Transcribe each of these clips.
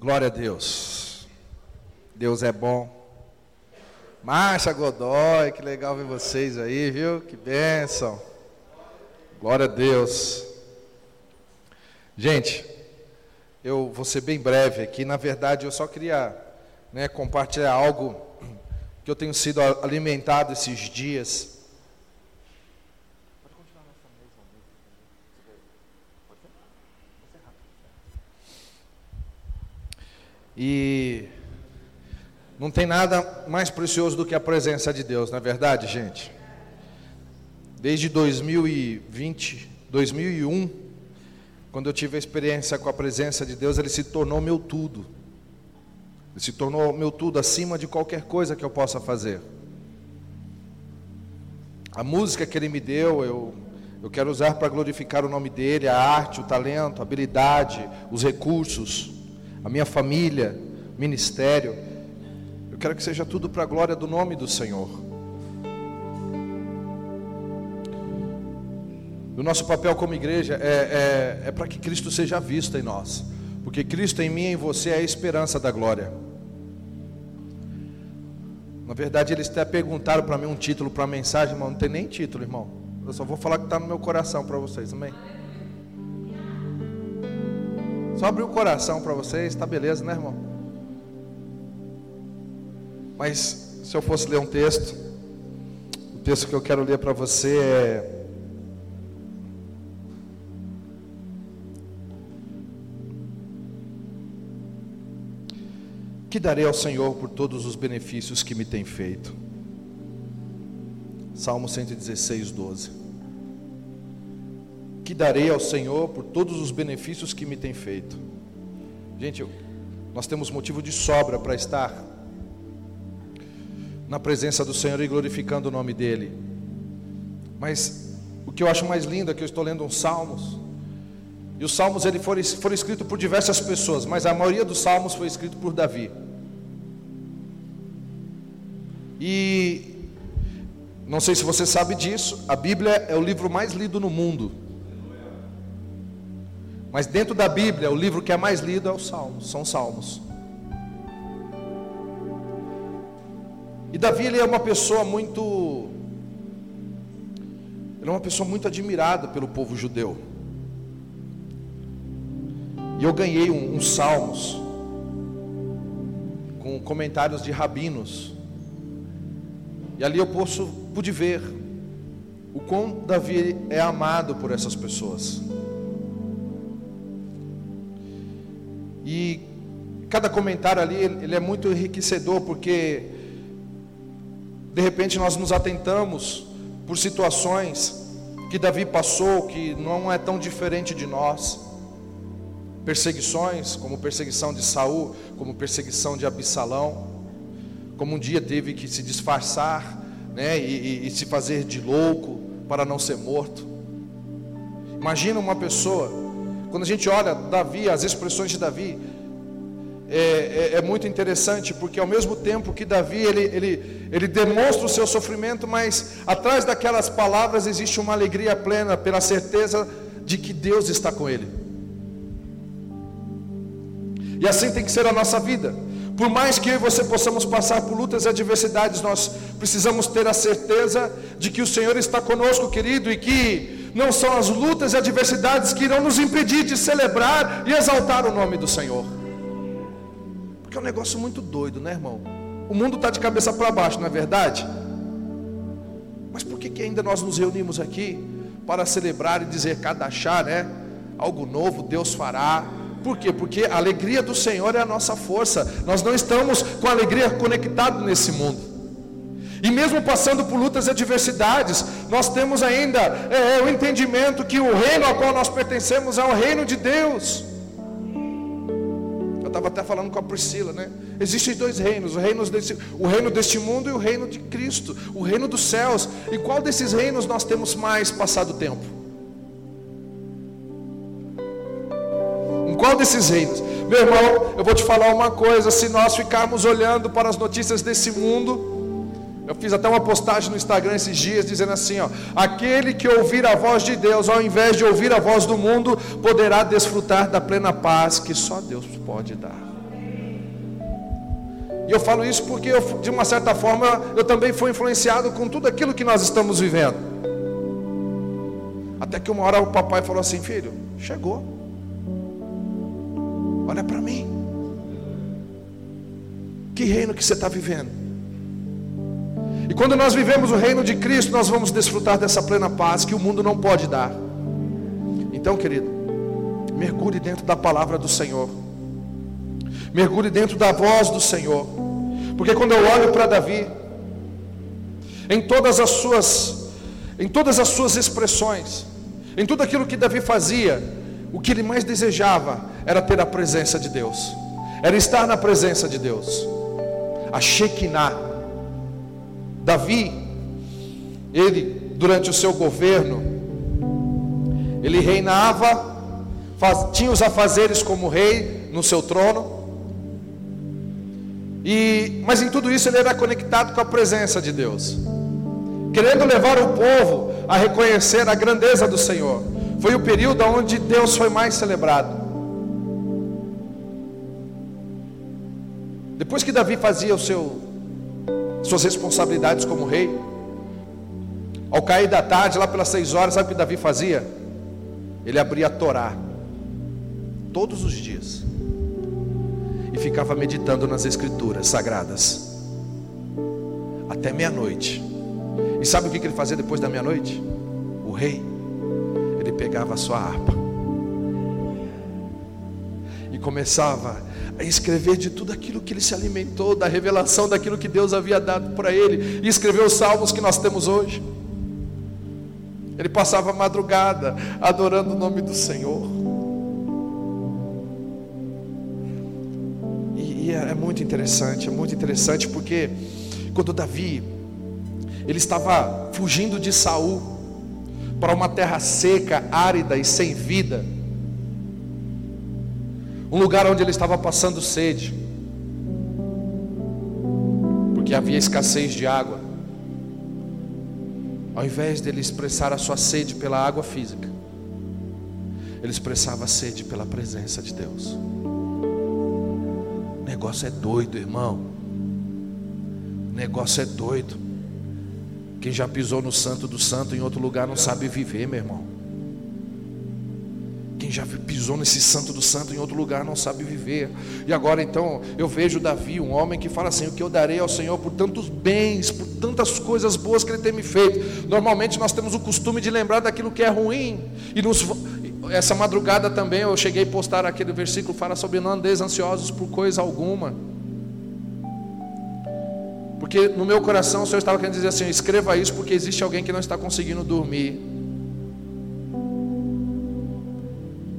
Glória a Deus. Deus é bom. Marcha Godoy, que legal ver vocês aí, viu? Que bênção. Glória a Deus. Gente, eu vou ser bem breve aqui. Na verdade, eu só queria né, compartilhar algo que eu tenho sido alimentado esses dias. E não tem nada mais precioso do que a presença de Deus, não é verdade, gente? Desde 2020, 2001, quando eu tive a experiência com a presença de Deus, ele se tornou meu tudo. Ele se tornou meu tudo acima de qualquer coisa que eu possa fazer. A música que ele me deu, eu, eu quero usar para glorificar o nome dele, a arte, o talento, a habilidade, os recursos a minha família, ministério. Eu quero que seja tudo para a glória do nome do Senhor. O nosso papel como igreja é, é, é para que Cristo seja visto em nós, porque Cristo em mim e em você é a esperança da glória. Na verdade, eles até perguntaram para mim um título para a mensagem, mas não tem nem título, irmão. Eu só vou falar que está no meu coração para vocês, amém? Só abrir o coração para vocês, tá beleza, né, irmão? Mas se eu fosse ler um texto, o texto que eu quero ler para você é Que darei ao Senhor por todos os benefícios que me tem feito. Salmo 116, 12 que darei ao Senhor por todos os benefícios que me tem feito. Gente, nós temos motivo de sobra para estar na presença do Senhor e glorificando o nome dEle. Mas o que eu acho mais lindo é que eu estou lendo uns salmos. E os salmos ele foram, foram escritos por diversas pessoas, mas a maioria dos salmos foi escrito por Davi. E não sei se você sabe disso, a Bíblia é o livro mais lido no mundo. Mas dentro da Bíblia, o livro que é mais lido é os Salmos, são Salmos. E Davi ele é uma pessoa muito ele é uma pessoa muito admirada pelo povo judeu. E eu ganhei uns um, um salmos com comentários de rabinos. E ali eu posso, pude ver o quão Davi é amado por essas pessoas. E cada comentário ali, ele é muito enriquecedor, porque de repente nós nos atentamos por situações que Davi passou, que não é tão diferente de nós. Perseguições, como perseguição de Saul, como perseguição de Absalão, como um dia teve que se disfarçar, né, e, e, e se fazer de louco para não ser morto. Imagina uma pessoa quando a gente olha Davi, as expressões de Davi, é, é, é, muito interessante, porque ao mesmo tempo que Davi ele, ele, ele demonstra o seu sofrimento, mas atrás daquelas palavras existe uma alegria plena pela certeza de que Deus está com ele. E assim tem que ser a nossa vida. Por mais que eu e você possamos passar por lutas e adversidades, nós precisamos ter a certeza de que o Senhor está conosco, querido, e que não são as lutas e adversidades que irão nos impedir de celebrar e exaltar o nome do Senhor. Porque é um negócio muito doido, né, irmão? O mundo está de cabeça para baixo, não é verdade? Mas por que, que ainda nós nos reunimos aqui para celebrar e dizer cada chá, né? Algo novo Deus fará. Por quê? Porque a alegria do Senhor é a nossa força. Nós não estamos com a alegria conectados nesse mundo. E mesmo passando por lutas e adversidades, nós temos ainda é, é, o entendimento que o reino ao qual nós pertencemos é o reino de Deus. Eu estava até falando com a Priscila, né? Existem dois reinos: o reino, desse, o reino deste mundo e o reino de Cristo, o reino dos céus. E qual desses reinos nós temos mais passado tempo? Em qual desses reinos? Meu irmão, eu vou te falar uma coisa: se nós ficarmos olhando para as notícias desse mundo, eu fiz até uma postagem no Instagram esses dias dizendo assim: ó, aquele que ouvir a voz de Deus, ao invés de ouvir a voz do mundo, poderá desfrutar da plena paz que só Deus pode dar. E eu falo isso porque, eu, de uma certa forma, eu também fui influenciado com tudo aquilo que nós estamos vivendo. Até que uma hora o papai falou assim: Filho, chegou. Olha para mim. Que reino que você está vivendo? E quando nós vivemos o reino de Cristo, nós vamos desfrutar dessa plena paz que o mundo não pode dar. Então, querido, mergulhe dentro da palavra do Senhor. Mergulhe dentro da voz do Senhor. Porque quando eu olho para Davi, em todas as suas em todas as suas expressões, em tudo aquilo que Davi fazia, o que ele mais desejava era ter a presença de Deus. Era estar na presença de Deus. A Shekinah. Davi, ele durante o seu governo, ele reinava, faz, tinha os afazeres como rei no seu trono, e, mas em tudo isso ele era conectado com a presença de Deus, querendo levar o povo a reconhecer a grandeza do Senhor. Foi o período onde Deus foi mais celebrado. Depois que Davi fazia o seu, suas responsabilidades como rei, ao cair da tarde, lá pelas seis horas, sabe o que Davi fazia? Ele abria a Torá todos os dias e ficava meditando nas escrituras sagradas até meia-noite. E sabe o que ele fazia depois da meia-noite? O rei, ele pegava a sua harpa e começava a escrever de tudo aquilo que ele se alimentou, da revelação daquilo que Deus havia dado para ele, e escreveu os salmos que nós temos hoje. Ele passava a madrugada adorando o nome do Senhor. é, é muito interessante, é muito interessante porque quando Davi ele estava fugindo de Saul para uma terra seca, árida e sem vida, um lugar onde ele estava passando sede, porque havia escassez de água. Ao invés dele expressar a sua sede pela água física, ele expressava a sede pela presença de Deus negócio é doido, irmão. O negócio é doido. Quem já pisou no santo do santo em outro lugar não sabe viver, meu irmão. Quem já pisou nesse santo do santo em outro lugar não sabe viver. E agora então eu vejo Davi, um homem que fala assim: O que eu darei ao Senhor por tantos bens, por tantas coisas boas que Ele tem me feito. Normalmente nós temos o costume de lembrar daquilo que é ruim e nos, essa madrugada também eu cheguei a postar aquele versículo fala sobre não andeis ansiosos por coisa alguma. Porque no meu coração o Senhor estava querendo dizer assim: escreva isso porque existe alguém que não está conseguindo dormir.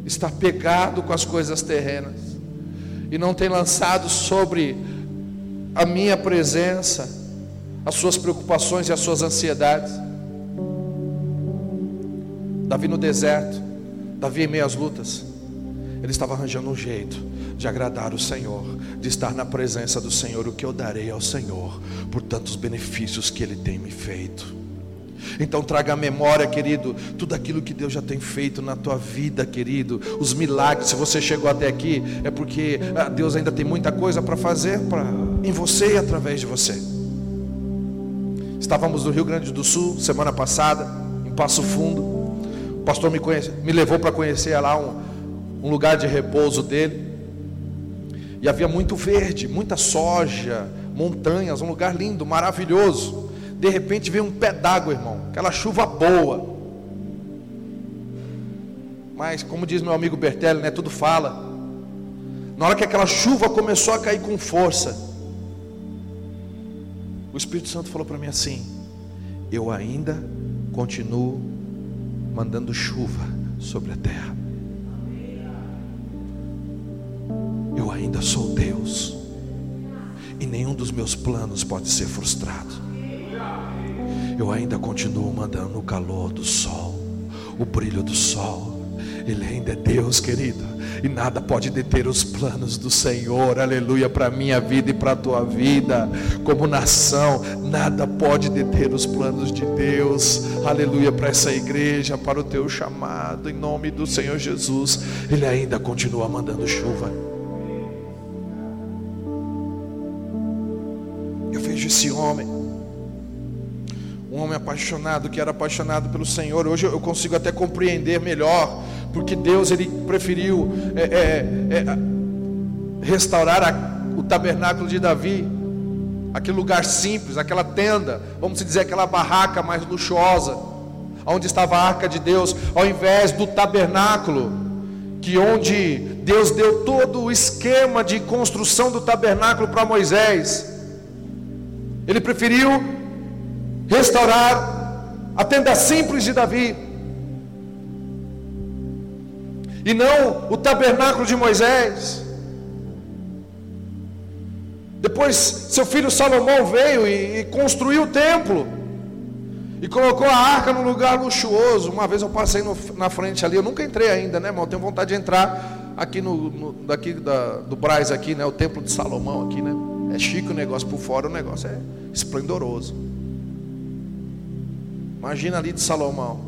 Está pegado com as coisas terrenas e não tem lançado sobre a minha presença as suas preocupações e as suas ansiedades. Davi no deserto, Davi, em meio às lutas, ele estava arranjando um jeito de agradar o Senhor, de estar na presença do Senhor. O que eu darei ao Senhor por tantos benefícios que Ele tem me feito. Então traga memória, querido, tudo aquilo que Deus já tem feito na tua vida, querido, os milagres. Se você chegou até aqui, é porque ah, Deus ainda tem muita coisa para fazer pra, em você e através de você. Estávamos no Rio Grande do Sul semana passada, em Passo Fundo. O pastor me, conhece, me levou para conhecer lá um, um lugar de repouso dele. E havia muito verde, muita soja, montanhas, um lugar lindo, maravilhoso. De repente veio um pé d'água, irmão, aquela chuva boa. Mas, como diz meu amigo Bertelli, né, tudo fala. Na hora que aquela chuva começou a cair com força, o Espírito Santo falou para mim assim: Eu ainda continuo mandando chuva sobre a terra. Eu ainda sou Deus, e nenhum dos meus planos pode ser frustrado. Eu ainda continuo mandando o calor do sol, o brilho do sol. Ele ainda é Deus, querido e nada pode deter os planos do Senhor, aleluia, para a minha vida e para a tua vida, como nação, nada pode deter os planos de Deus, aleluia, para essa igreja, para o teu chamado, em nome do Senhor Jesus, Ele ainda continua mandando chuva. esse homem. Um homem apaixonado, que era apaixonado pelo Senhor. Hoje eu consigo até compreender melhor, porque Deus ele preferiu é, é, é, restaurar a, o tabernáculo de Davi, aquele lugar simples, aquela tenda, vamos dizer, aquela barraca mais luxuosa, onde estava a arca de Deus, ao invés do tabernáculo, que onde Deus deu todo o esquema de construção do tabernáculo para Moisés. Ele preferiu restaurar a tenda simples de Davi. E não o tabernáculo de Moisés. Depois, seu filho Salomão veio e, e construiu o templo. E colocou a arca num lugar luxuoso. Uma vez eu passei no, na frente ali, eu nunca entrei ainda, né, irmão? Tenho vontade de entrar aqui no, no daqui da, do Braz aqui, né? O templo de Salomão aqui, né? É chique o negócio por fora, o negócio é esplendoroso. Imagina ali de Salomão.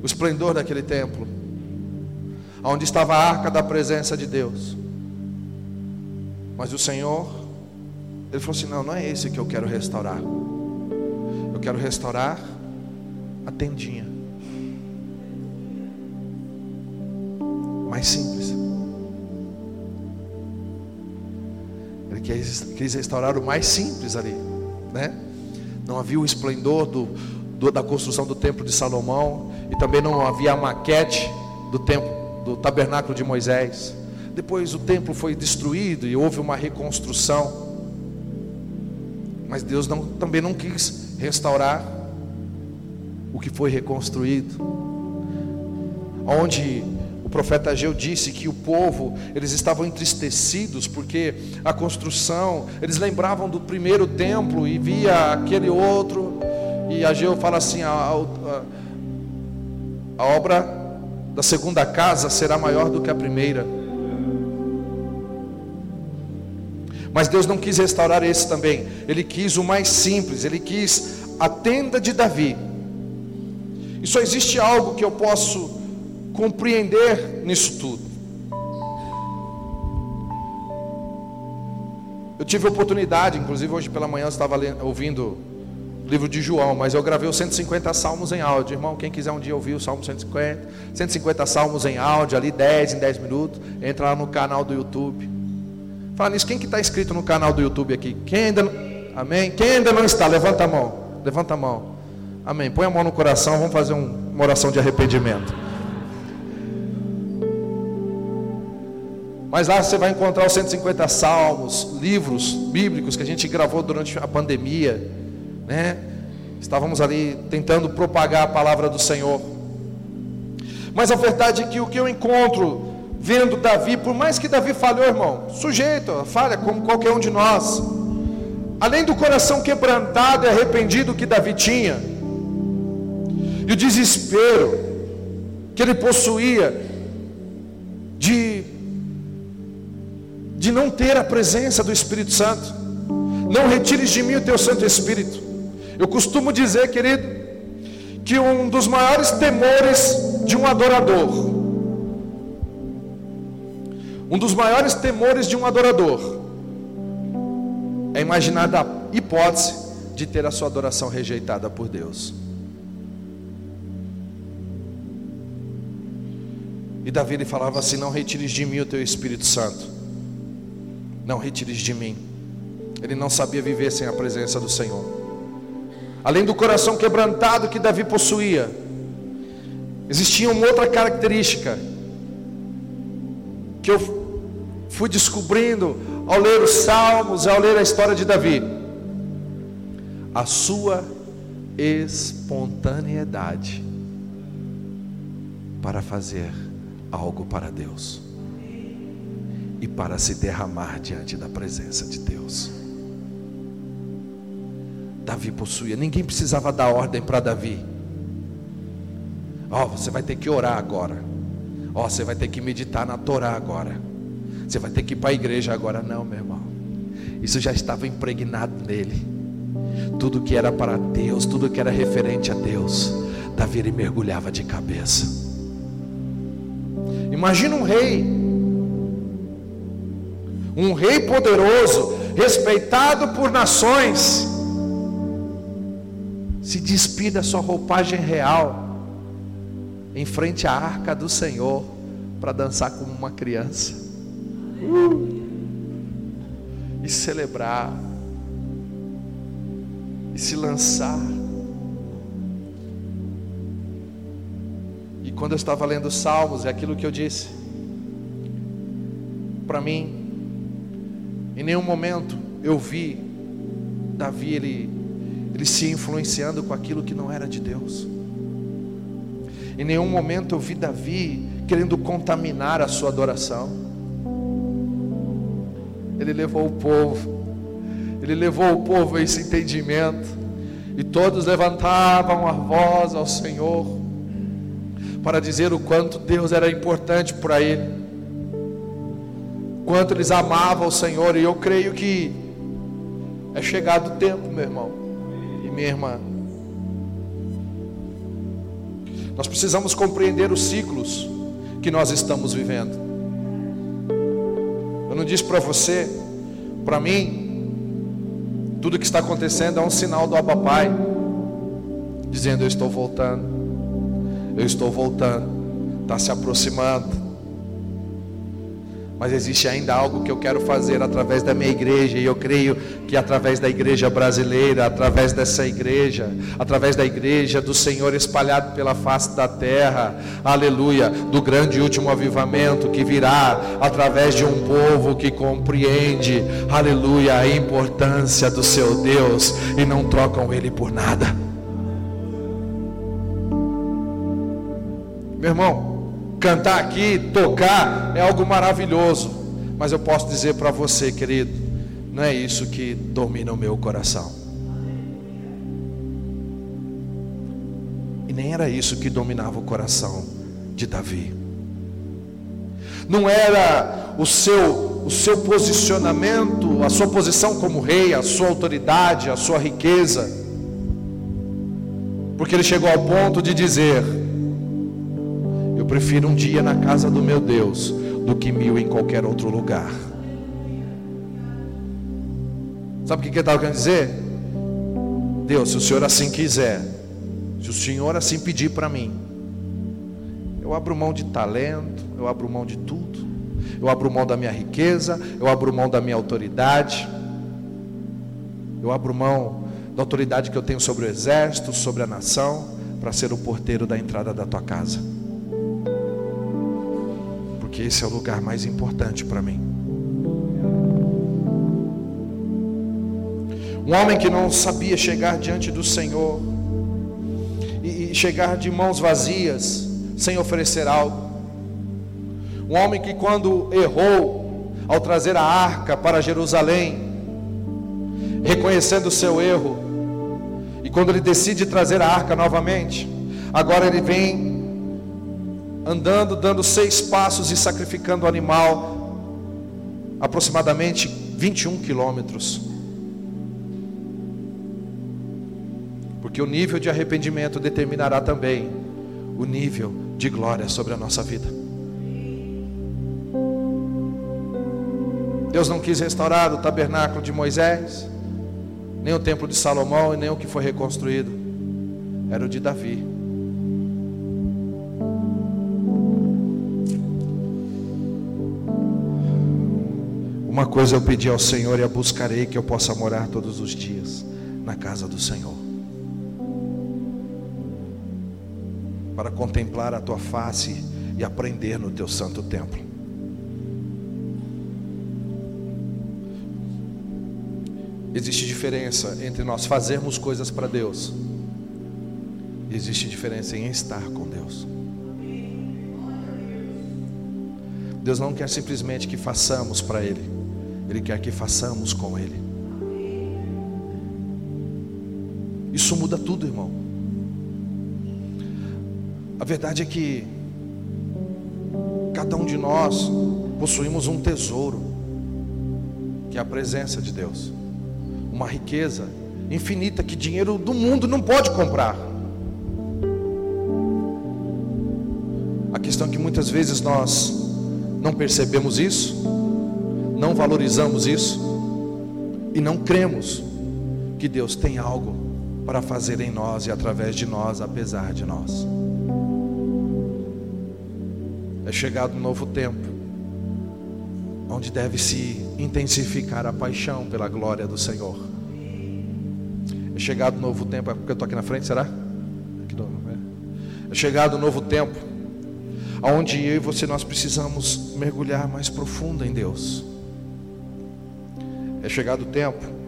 O esplendor daquele templo. Onde estava a arca da presença de Deus. Mas o Senhor, Ele falou assim: não, não é esse que eu quero restaurar. Eu quero restaurar a tendinha. Mais simples. Ele quis, restaurar o mais simples ali, né? Não havia o esplendor do, do, da construção do templo de Salomão e também não havia a maquete do templo do tabernáculo de Moisés. Depois o templo foi destruído e houve uma reconstrução. Mas Deus não, também não quis restaurar o que foi reconstruído. Onde o profeta Ageu disse que o povo, eles estavam entristecidos porque a construção, eles lembravam do primeiro templo e via aquele outro, e Ageu fala assim: a, a, a obra da segunda casa será maior do que a primeira. Mas Deus não quis restaurar esse também, Ele quis o mais simples, Ele quis a tenda de Davi. E só existe algo que eu posso compreender nisso tudo. Eu tive oportunidade, inclusive hoje pela manhã eu estava ouvindo o livro de João, mas eu gravei os 150 salmos em áudio. Irmão, quem quiser um dia ouvir o Salmo 150, 150 salmos em áudio, ali 10 em 10 minutos, entra lá no canal do YouTube. Fala nisso, quem que está inscrito no canal do YouTube aqui? Quem ainda não... Amém? Quem ainda não está? Levanta a mão. Levanta a mão. Amém. Põe a mão no coração, vamos fazer um, uma oração de arrependimento. Mas lá você vai encontrar os 150 salmos, livros bíblicos que a gente gravou durante a pandemia, né? Estávamos ali tentando propagar a palavra do Senhor. Mas a verdade é que o que eu encontro vendo Davi, por mais que Davi falhou, irmão, sujeito falha como qualquer um de nós. Além do coração quebrantado e arrependido que Davi tinha, e o desespero que ele possuía de de não ter a presença do Espírito Santo. Não retires de mim o teu Santo Espírito. Eu costumo dizer, querido, que um dos maiores temores de um adorador, um dos maiores temores de um adorador, é imaginar da hipótese de ter a sua adoração rejeitada por Deus. E Davi ele falava assim: Não retires de mim o teu Espírito Santo não retires de mim. Ele não sabia viver sem a presença do Senhor. Além do coração quebrantado que Davi possuía, existia uma outra característica que eu fui descobrindo ao ler os Salmos, ao ler a história de Davi. A sua espontaneidade para fazer algo para Deus e para se derramar diante da presença de Deus. Davi possuía, ninguém precisava dar ordem para Davi. Ó, oh, você vai ter que orar agora. Ó, oh, você vai ter que meditar na Torá agora. Você vai ter que ir para a igreja agora. Não, meu irmão. Isso já estava impregnado nele. Tudo que era para Deus, tudo que era referente a Deus, Davi mergulhava de cabeça. Imagina um rei um rei poderoso, respeitado por nações, se despir da sua roupagem real, em frente à arca do Senhor, para dançar como uma criança, uh, e celebrar, e se lançar. E quando eu estava lendo Salmos, é aquilo que eu disse. Para mim, em nenhum momento eu vi Davi ele, ele se influenciando com aquilo que não era de Deus. Em nenhum momento eu vi Davi querendo contaminar a sua adoração. Ele levou o povo, ele levou o povo a esse entendimento, e todos levantavam a voz ao Senhor para dizer o quanto Deus era importante para ele, quanto eles amavam o Senhor, e eu creio que é chegado o tempo, meu irmão e minha irmã. Nós precisamos compreender os ciclos que nós estamos vivendo. Eu não disse para você, para mim, tudo que está acontecendo é um sinal do Abba Pai, dizendo: Eu estou voltando. Eu estou voltando, está se aproximando. Mas existe ainda algo que eu quero fazer através da minha igreja, e eu creio que através da igreja brasileira, através dessa igreja, através da igreja do Senhor espalhado pela face da terra, aleluia, do grande e último avivamento que virá através de um povo que compreende, aleluia, a importância do seu Deus e não trocam ele por nada. Meu irmão, cantar aqui, tocar é algo maravilhoso, mas eu posso dizer para você, querido, não é isso que domina o meu coração. E nem era isso que dominava o coração de Davi. Não era o seu o seu posicionamento, a sua posição como rei, a sua autoridade, a sua riqueza. Porque ele chegou ao ponto de dizer: prefiro um dia na casa do meu Deus do que mil em qualquer outro lugar. Sabe o que ele estava querendo dizer? Deus, se o Senhor assim quiser, se o Senhor assim pedir para mim, eu abro mão de talento, eu abro mão de tudo, eu abro mão da minha riqueza, eu abro mão da minha autoridade, eu abro mão da autoridade que eu tenho sobre o exército, sobre a nação, para ser o porteiro da entrada da tua casa porque esse é o lugar mais importante para mim. Um homem que não sabia chegar diante do Senhor e chegar de mãos vazias, sem oferecer algo. Um homem que, quando errou ao trazer a arca para Jerusalém, reconhecendo o seu erro, e quando ele decide trazer a arca novamente, agora ele vem andando, dando seis passos e sacrificando o animal, aproximadamente 21 quilômetros. Porque o nível de arrependimento determinará também o nível de glória sobre a nossa vida. Deus não quis restaurar o tabernáculo de Moisés, nem o templo de Salomão e nem o que foi reconstruído, era o de Davi. Uma coisa eu pedi ao Senhor e a buscarei que eu possa morar todos os dias na casa do Senhor. Para contemplar a tua face e aprender no teu santo templo. Existe diferença entre nós fazermos coisas para Deus. Existe diferença em estar com Deus. Deus não quer simplesmente que façamos para Ele. Ele quer que façamos com Ele. Isso muda tudo, irmão. A verdade é que cada um de nós possuímos um tesouro, que é a presença de Deus, uma riqueza infinita que dinheiro do mundo não pode comprar. A questão é que muitas vezes nós não percebemos isso não valorizamos isso, e não cremos que Deus tem algo para fazer em nós e através de nós, apesar de nós. É chegado um novo tempo, onde deve se intensificar a paixão pela glória do Senhor. É chegado um novo tempo, é porque eu estou aqui na frente, será? É chegado um novo tempo, onde eu e você nós precisamos mergulhar mais profundo em Deus. É chegado o tempo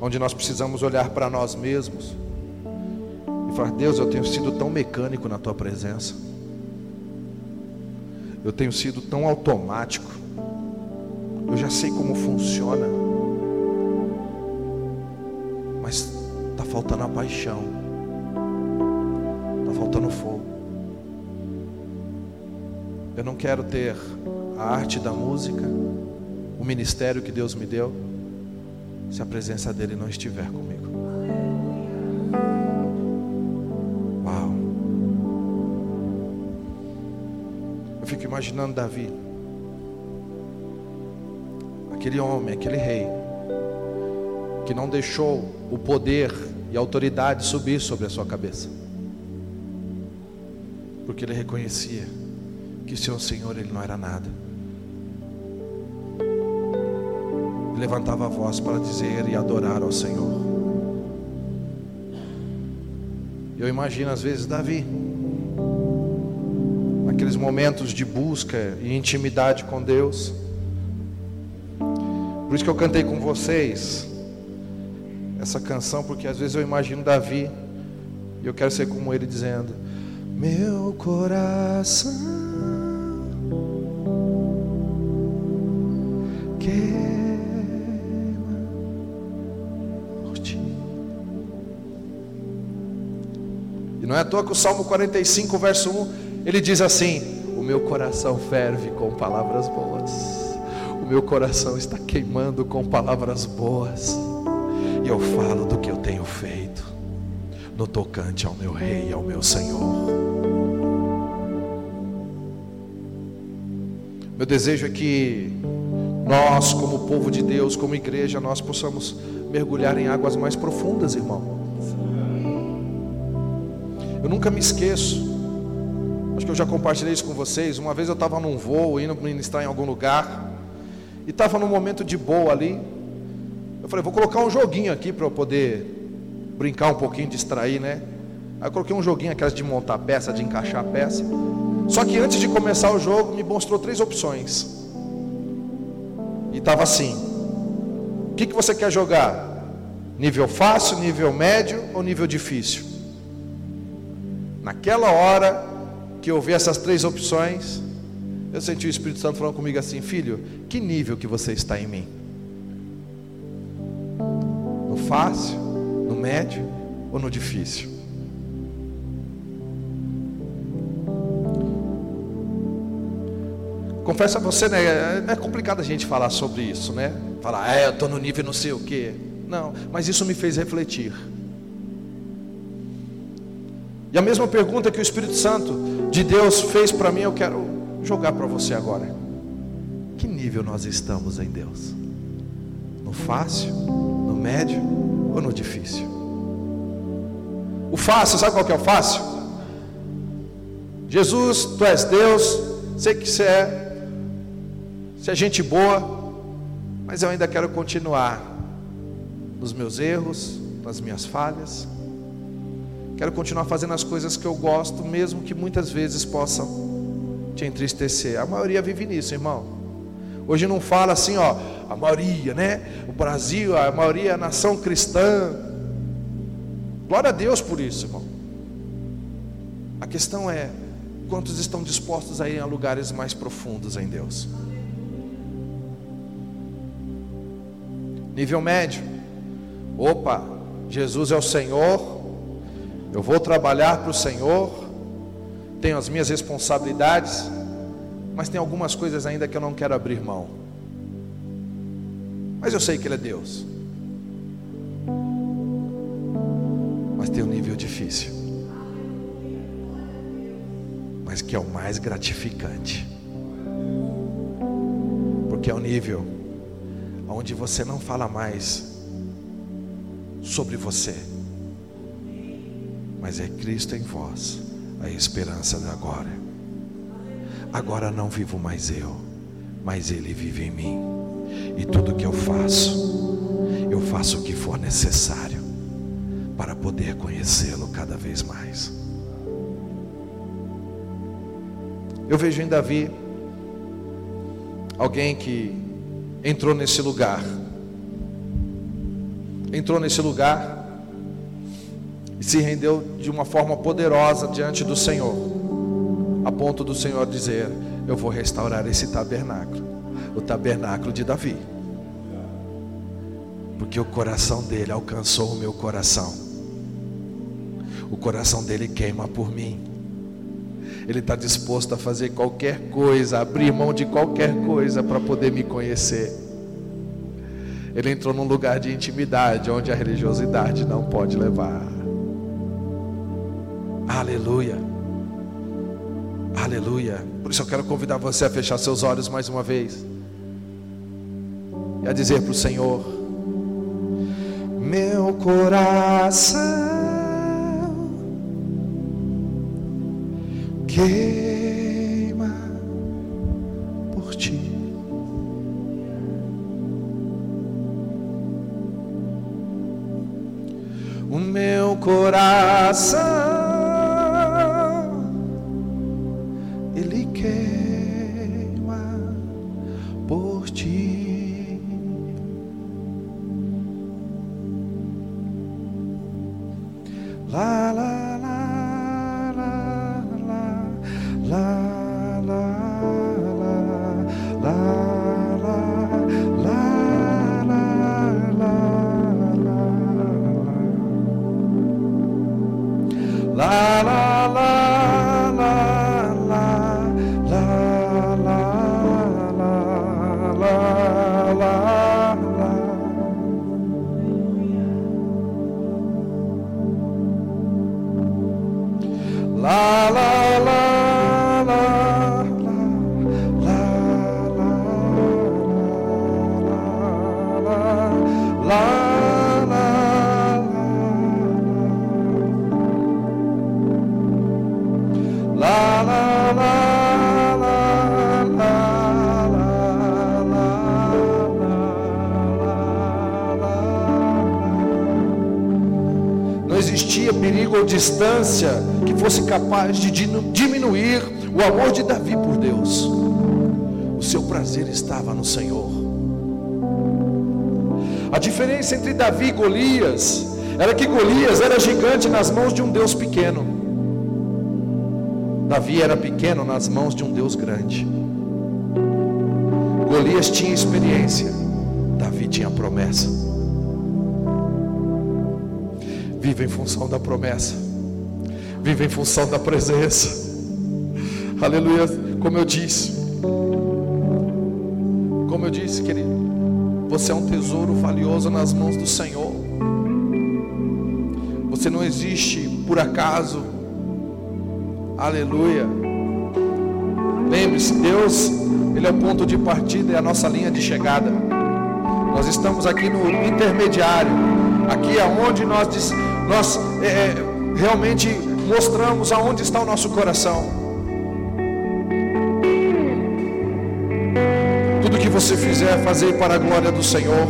onde nós precisamos olhar para nós mesmos e falar: Deus, eu tenho sido tão mecânico na tua presença, eu tenho sido tão automático, eu já sei como funciona, mas está faltando a paixão, está faltando fogo. Eu não quero ter a arte da música, o ministério que Deus me deu, se a presença dEle não estiver comigo. Uau! Eu fico imaginando Davi, aquele homem, aquele rei, que não deixou o poder e a autoridade subir sobre a sua cabeça, porque ele reconhecia que seu Senhor ele não era nada. Levantava a voz para dizer e adorar ao Senhor. Eu imagino às vezes Davi, naqueles momentos de busca e intimidade com Deus. Por isso que eu cantei com vocês essa canção, porque às vezes eu imagino Davi e eu quero ser como ele dizendo: Meu coração Não é à toa que o Salmo 45, verso 1, ele diz assim: O meu coração ferve com palavras boas, o meu coração está queimando com palavras boas, e eu falo do que eu tenho feito, no tocante ao meu Rei e ao meu Senhor. Meu desejo é que nós, como povo de Deus, como igreja, nós possamos mergulhar em águas mais profundas, irmão. Eu nunca me esqueço. Acho que eu já compartilhei isso com vocês. Uma vez eu estava num voo, indo ministrar em algum lugar, e estava num momento de boa ali. Eu falei, vou colocar um joguinho aqui para eu poder brincar um pouquinho, distrair, né? Aí eu coloquei um joguinho, aquelas de montar peça, de encaixar peça. Só que antes de começar o jogo, me mostrou três opções. E estava assim: o que, que você quer jogar? Nível fácil, nível médio ou nível difícil? Naquela hora que eu vi essas três opções, eu senti o Espírito Santo falando comigo assim: Filho, que nível que você está em mim? No fácil, no médio ou no difícil? Confesso a você, né? É complicado a gente falar sobre isso, né? Falar, é, eu estou no nível não sei o quê. Não, mas isso me fez refletir. E a mesma pergunta que o Espírito Santo de Deus fez para mim, eu quero jogar para você agora. Que nível nós estamos em Deus? No fácil, no médio ou no difícil? O fácil, sabe qual que é o fácil? Jesus, tu és Deus, sei que você é, você é gente boa, mas eu ainda quero continuar nos meus erros, nas minhas falhas. Quero continuar fazendo as coisas que eu gosto, mesmo que muitas vezes possam te entristecer. A maioria vive nisso, irmão. Hoje não fala assim, ó, a maioria, né? O Brasil, a maioria é a nação cristã. Glória a Deus por isso, irmão. A questão é quantos estão dispostos a ir a lugares mais profundos em Deus. Nível médio. Opa, Jesus é o Senhor, eu vou trabalhar para o Senhor, tenho as minhas responsabilidades, mas tem algumas coisas ainda que eu não quero abrir mão. Mas eu sei que Ele é Deus. Mas tem um nível difícil, mas que é o mais gratificante, porque é o nível onde você não fala mais sobre você, mas é Cristo em vós, a esperança da glória. Agora não vivo mais eu, mas Ele vive em mim, e tudo que eu faço, eu faço o que for necessário para poder conhecê-lo cada vez mais. Eu vejo em Davi alguém que entrou nesse lugar, entrou nesse lugar se rendeu de uma forma poderosa diante do Senhor, a ponto do Senhor dizer: Eu vou restaurar esse tabernáculo, o tabernáculo de Davi, porque o coração dele alcançou o meu coração, o coração dele queima por mim. Ele está disposto a fazer qualquer coisa, abrir mão de qualquer coisa para poder me conhecer. Ele entrou num lugar de intimidade onde a religiosidade não pode levar. Aleluia. Aleluia. Por isso eu quero convidar você a fechar seus olhos mais uma vez. E a dizer para o Senhor: Meu coração queima por ti. O meu coração, distância que fosse capaz de diminuir o amor de Davi por Deus. O seu prazer estava no Senhor. A diferença entre Davi e Golias era que Golias era gigante nas mãos de um Deus pequeno. Davi era pequeno nas mãos de um Deus grande. Golias tinha experiência, Davi tinha promessa. Vive em função da promessa vive em função da presença. Aleluia. Como eu disse, como eu disse, querido, você é um tesouro valioso nas mãos do Senhor. Você não existe por acaso. Aleluia. Lembre-se, Deus, Ele é o ponto de partida e a nossa linha de chegada. Nós estamos aqui no intermediário, aqui aonde nós, nós é, é realmente mostramos aonde está o nosso coração. Tudo que você fizer, fazer para a glória do Senhor,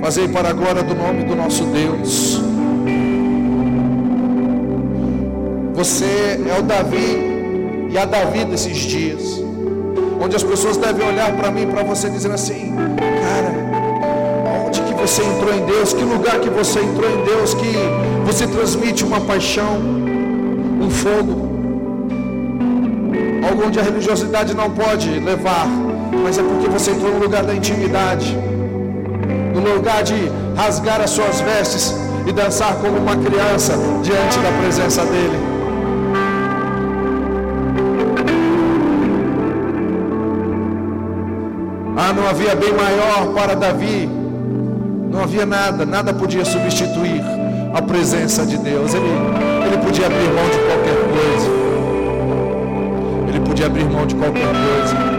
fazer para a glória do nome do nosso Deus. Você é o Davi e a Davi desses dias, onde as pessoas devem olhar para mim, para você, dizendo assim: você entrou em Deus? Que lugar que você entrou em Deus? Que você transmite uma paixão, um fogo, algo onde a religiosidade não pode levar, mas é porque você entrou no lugar da intimidade, no lugar de rasgar as suas vestes e dançar como uma criança diante da presença dEle. Ah, não havia bem maior para Davi, não havia nada, nada podia substituir a presença de Deus. Ele, ele podia abrir mão de qualquer coisa. Ele podia abrir mão de qualquer coisa.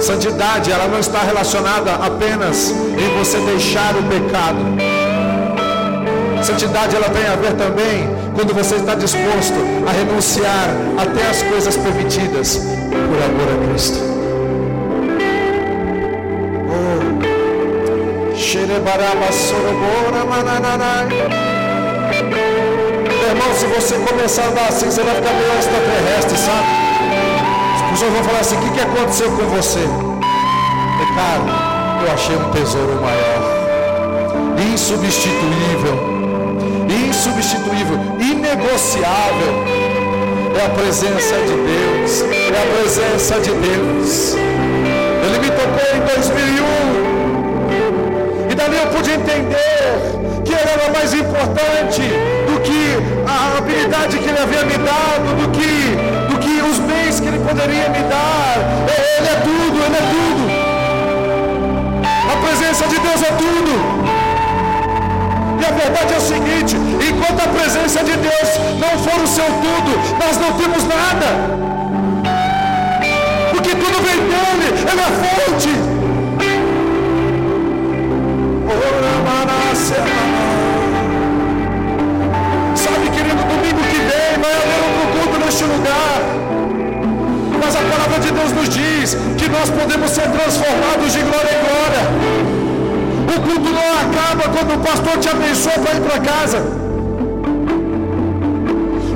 Santidade, ela não está relacionada apenas em você deixar o pecado. Santidade, ela tem a ver também quando você está disposto a renunciar até as coisas permitidas por amor a Cristo. Oh. Irmão, se você começar a andar assim, você vai ficar meio extraterrestre, sabe? pessoas vão falar assim: o que, que aconteceu com você? Pecado, eu achei um tesouro maior, insubstituível, insubstituível, inegociável. É a presença de Deus, é a presença de Deus. Ele me tocou em 2001, dali eu pude entender que ele era mais importante do que a habilidade que ele havia me dado, do que os bens que Ele poderia me dar. Ele é tudo, Ele é tudo. A presença de Deus é tudo. E a verdade é o seguinte: enquanto a presença de Deus não for o seu tudo, nós não temos nada. Porque tudo vem dele, Ele é fonte. Sabe, querido, domingo que vem vai haver um culto neste lugar. Mas a palavra de Deus nos diz que nós podemos ser transformados de glória em glória. O culto não acaba quando o pastor te abençoa para ir para casa.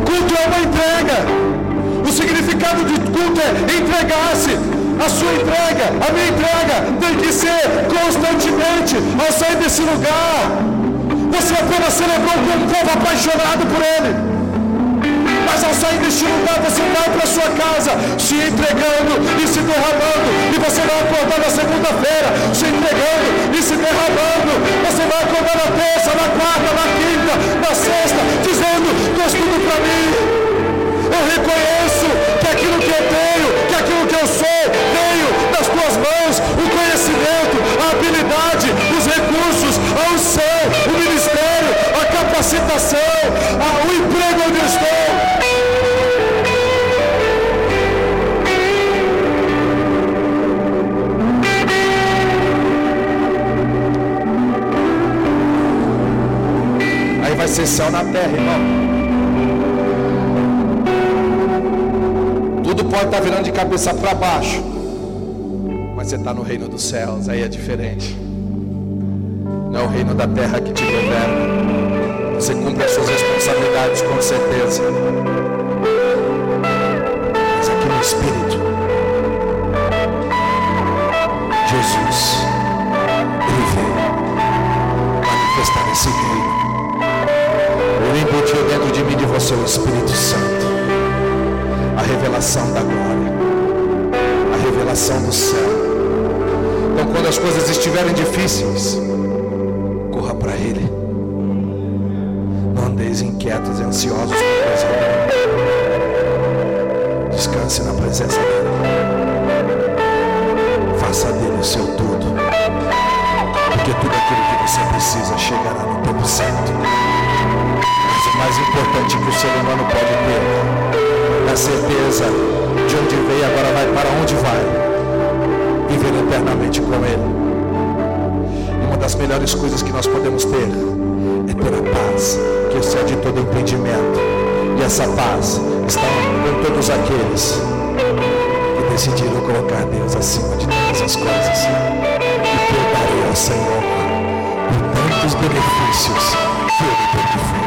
Culto é uma entrega. O significado de culto é entregar-se. A sua entrega, a minha entrega tem que ser constantemente ao sair desse lugar. Você apenas celebrou com um povo apaixonado por Ele. Mas ao sair deste lugar você vai para sua casa se entregando e se derramando, e você vai acordar na segunda-feira se entregando e se derramando, você Estar virando de cabeça para baixo, mas você está no reino dos céus, aí é diferente. Não é o reino da terra que te governa. Você cumpre as suas responsabilidades com certeza. Mas aqui no Espírito, Jesus, Ele veio manifestar esse reino embutiu dentro de mim de você o Espírito Santo, revelação da glória, a revelação do céu. Então, quando as coisas estiverem difíceis, corra para Ele. Não andeis inquietos e ansiosos por coisa Descanse na presença dEle. Faça dele o seu tudo. Porque tudo aquilo que você precisa chegará no tempo certo mais importante que o ser humano pode ter. A certeza de onde veio, agora vai para onde vai. Viver eternamente com Ele. Uma das melhores coisas que nós podemos ter é ter a paz que excede todo entendimento. E essa paz está com todos aqueles que decidiram colocar Deus acima de todas as coisas. E que eu darei ao Senhor por tantos benefícios que Ele tem feito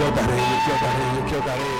que eu darei, o que eu darei, o que eu darei.